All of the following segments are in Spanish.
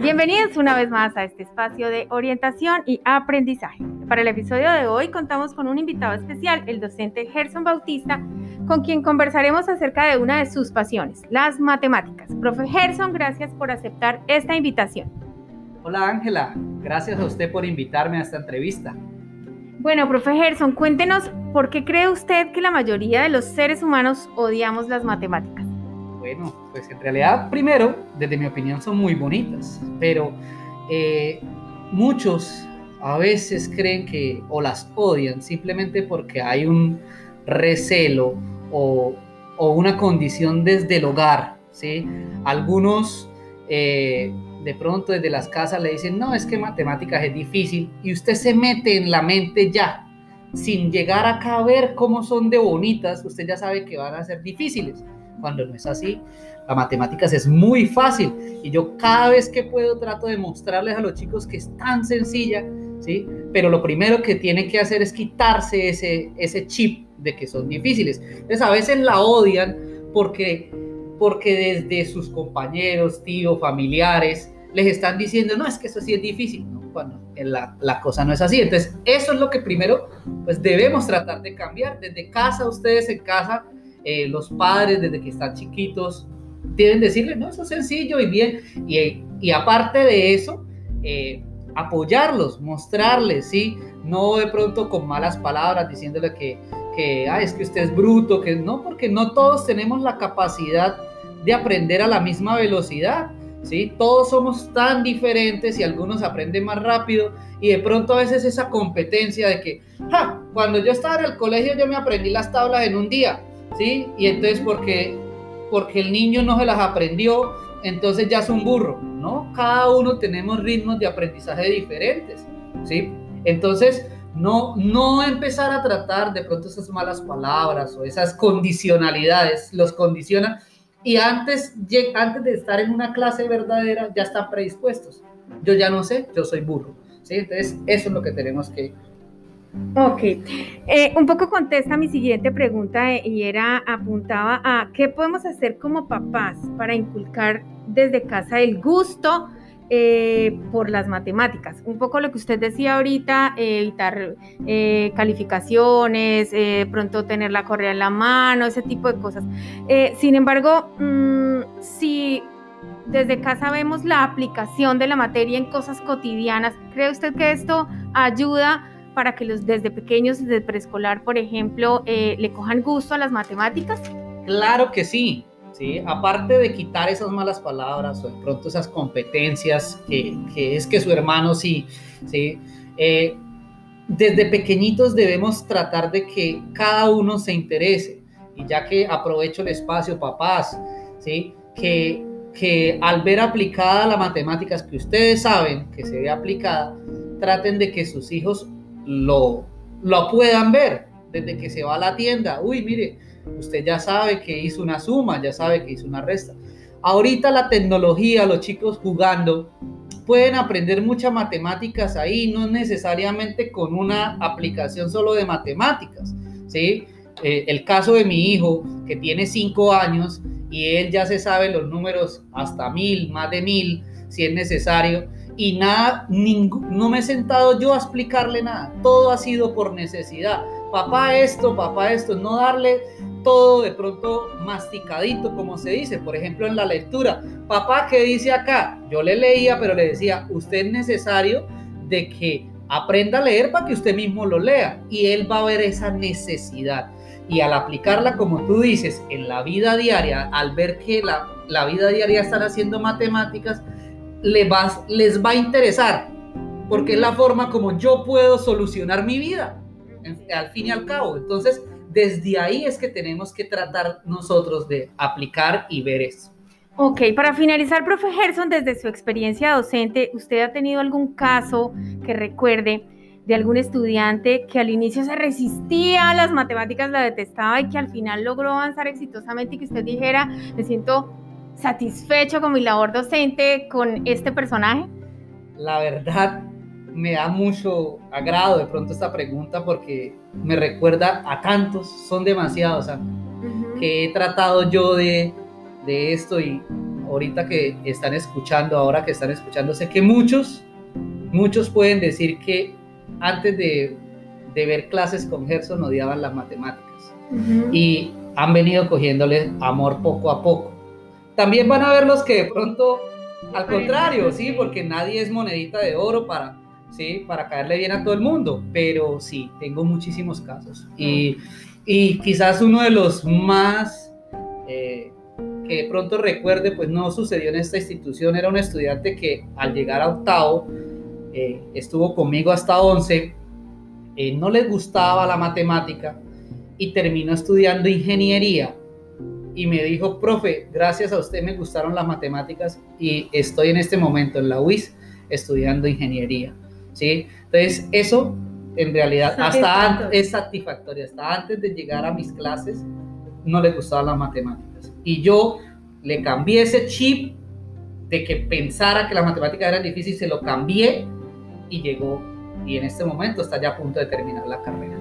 Bienvenidos una vez más a este espacio de orientación y aprendizaje. Para el episodio de hoy contamos con un invitado especial, el docente Gerson Bautista, con quien conversaremos acerca de una de sus pasiones, las matemáticas. Profe Gerson, gracias por aceptar esta invitación. Hola Ángela, gracias a usted por invitarme a esta entrevista. Bueno, profe Gerson, cuéntenos por qué cree usted que la mayoría de los seres humanos odiamos las matemáticas. Bueno, pues en realidad, primero, desde mi opinión, son muy bonitas, pero eh, muchos a veces creen que o las odian simplemente porque hay un recelo o, una condición desde el hogar, ¿sí? Algunos eh, de pronto desde las casas le dicen, no, es que matemáticas es difícil y usted se mete en la mente ya, sin llegar acá a ver cómo son de bonitas, usted ya sabe que van a ser difíciles cuando no es así. La matemáticas es muy fácil y yo cada vez que puedo trato de mostrarles a los chicos que es tan sencilla, ¿sí? Pero lo primero que tienen que hacer es quitarse ese, ese chip de que son difíciles. Entonces a veces la odian porque, porque desde sus compañeros, tíos, familiares, les están diciendo, no, es que eso sí es difícil, cuando la, la, cosa no es así. Entonces, eso es lo que primero, pues debemos tratar de cambiar. Desde casa, ustedes en casa, eh, los padres desde que están chiquitos tienen decirle, no, eso es sencillo y bien. Y, y aparte de eso, eh, apoyarlos, mostrarles, ¿sí? No de pronto con malas palabras diciéndole que, que es que usted es bruto, que no, porque no todos tenemos la capacidad de aprender a la misma velocidad. ¿Sí? Todos somos tan diferentes y algunos aprenden más rápido y de pronto a veces esa competencia de que, cuando yo estaba en el colegio yo me aprendí las tablas en un día, ¿sí? Y entonces porque, porque el niño no se las aprendió, entonces ya es un burro, ¿no? Cada uno tenemos ritmos de aprendizaje diferentes, ¿sí? Entonces, no, no empezar a tratar de pronto esas malas palabras o esas condicionalidades, los condiciona y antes, antes de estar en una clase verdadera ya están predispuestos. Yo ya no sé, yo soy burro, ¿sí? Entonces, eso es lo que tenemos que Ok, eh, un poco contesta mi siguiente pregunta eh, y era, apuntaba a qué podemos hacer como papás para inculcar desde casa el gusto eh, por las matemáticas. Un poco lo que usted decía ahorita, evitar calificaciones, pronto tener la correa en la mano, ese tipo de cosas. sin embargo, mm, si desde casa vemos la aplicación de la materia en cosas cotidianas, ¿cree usted que esto ayuda? Para que los desde pequeños, desde preescolar, por ejemplo, eh, le cojan gusto a las matemáticas? Claro que sí, ¿sí? Aparte de quitar esas malas palabras o de pronto esas competencias que, que es que su hermano sí, ¿sí? Eh, desde pequeñitos debemos tratar de que cada uno se interese. Y ya que aprovecho el espacio, papás, ¿sí? Que, que al ver aplicada la matemáticas que ustedes saben que se ve aplicada, traten de que sus hijos lo, lo puedan ver desde que se va a la tienda. Uy, mire, usted ya sabe que hizo una suma, ya sabe que hizo una resta. Ahorita la tecnología, los chicos jugando, pueden aprender muchas matemáticas ahí, no necesariamente con una aplicación solo de matemáticas, ¿sí? Eh, el caso de mi hijo, que tiene cinco años y él ya se sabe los números hasta mil, más de mil, si es necesario, y nada, no me he sentado yo a explicarle nada, todo ha sido por necesidad. Papá esto, papá esto, no darle todo de pronto masticadito, como se dice, por ejemplo en la lectura. Papá, ¿qué dice acá? Yo le leía, pero le decía, usted es necesario de que aprenda a leer para que usted mismo lo lea y él va a ver esa necesidad. Y al aplicarla, como tú dices, en la vida diaria, al ver que la, la vida diaria están haciendo matemáticas, les va, les va a interesar, porque es la forma como yo puedo solucionar mi vida, al fin y al cabo. Entonces, desde ahí es que tenemos que tratar nosotros de aplicar y ver eso. Ok, para finalizar, profe Gerson, desde su experiencia docente, ¿usted ha tenido algún caso que recuerde de algún estudiante que al inicio se resistía a las matemáticas, la detestaba y que al final logró avanzar exitosamente y que usted dijera, me siento satisfecho con mi labor docente con este personaje? La verdad, me da mucho agrado de pronto esta pregunta porque me recuerda a tantos, son demasiados, que he tratado yo de, de esto y ahorita que están escuchando, ahora que están escuchando, sé que muchos, muchos pueden decir que antes de, de ver clases con Gerson odiaban las matemáticas y han venido cogiéndole amor poco a poco. También van a ver los que de pronto, al contrario, sí, porque nadie es monedita de oro para, sí, para caerle bien a todo el mundo, pero sí, tengo muchísimos casos. Y, y quizás uno de los más eh, que de pronto recuerde, pues no sucedió en esta institución, era un estudiante que al llegar a octavo, eh, estuvo conmigo hasta once, eh, no le gustaba la matemática y terminó estudiando ingeniería y me dijo, profe, gracias a usted me gustaron las matemáticas y estoy en este momento en la UIS estudiando ingeniería. ¿sí? Entonces, eso en realidad hasta antes, es satisfactorio. Hasta antes de llegar a mis clases no le gustaban las matemáticas. Y yo le cambié ese chip de que pensara que las matemáticas eran difíciles, se lo cambié y llegó. Y en este momento está ya a punto de terminar la carrera.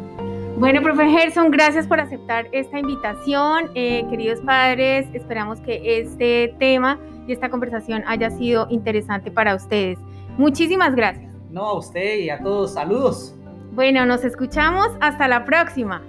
Bueno, profe Gerson, gracias por aceptar esta invitación. Eh, queridos padres, esperamos que este tema y esta conversación haya sido interesante para ustedes. Muchísimas gracias. No, a usted y a todos, saludos. Bueno, nos escuchamos. Hasta la próxima.